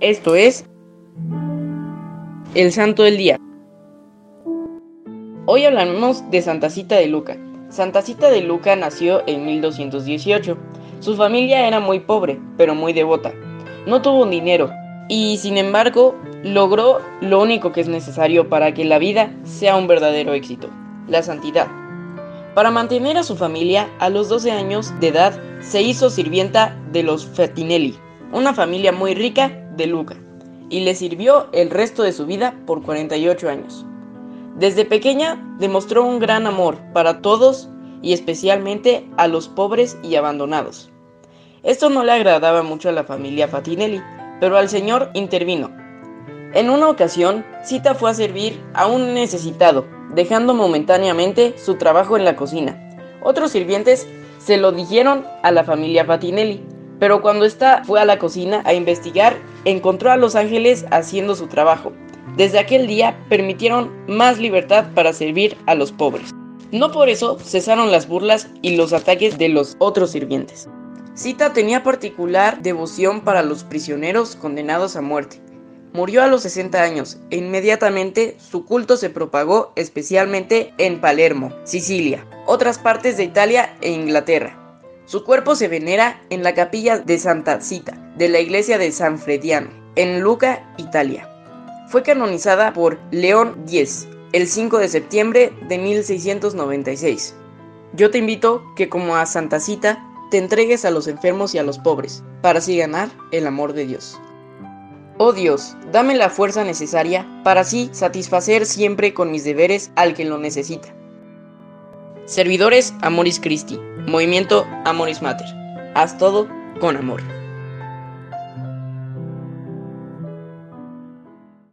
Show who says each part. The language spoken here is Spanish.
Speaker 1: Esto es el Santo del Día. Hoy hablaremos de Santa Cita de Luca. Santa Cita de Luca nació en 1218. Su familia era muy pobre, pero muy devota. No tuvo dinero y, sin embargo, logró lo único que es necesario para que la vida sea un verdadero éxito, la santidad. Para mantener a su familia, a los 12 años de edad, se hizo sirvienta de los Fatinelli, una familia muy rica de Luca, y le sirvió el resto de su vida por 48 años. Desde pequeña demostró un gran amor para todos y especialmente a los pobres y abandonados. Esto no le agradaba mucho a la familia Fatinelli, pero al Señor intervino. En una ocasión, Cita fue a servir a un necesitado, dejando momentáneamente su trabajo en la cocina. Otros sirvientes se lo dijeron a la familia Fatinelli, pero cuando ésta fue a la cocina a investigar, encontró a los ángeles haciendo su trabajo. Desde aquel día permitieron más libertad para servir a los pobres. No por eso cesaron las burlas y los ataques de los otros sirvientes. Cita tenía particular devoción para los prisioneros condenados a muerte. Murió a los 60 años e inmediatamente su culto se propagó especialmente en Palermo, Sicilia, otras partes de Italia e Inglaterra. Su cuerpo se venera en la capilla de Santa Cita de la iglesia de San Frediano, en Luca, Italia. Fue canonizada por León X el 5 de septiembre de 1696. Yo te invito que como a Santa Cita te entregues a los enfermos y a los pobres, para así ganar el amor de Dios. Oh Dios, dame la fuerza necesaria para así satisfacer siempre con mis deberes al que lo necesita. Servidores Amoris Christi, Movimiento Amoris Mater. Haz todo con amor.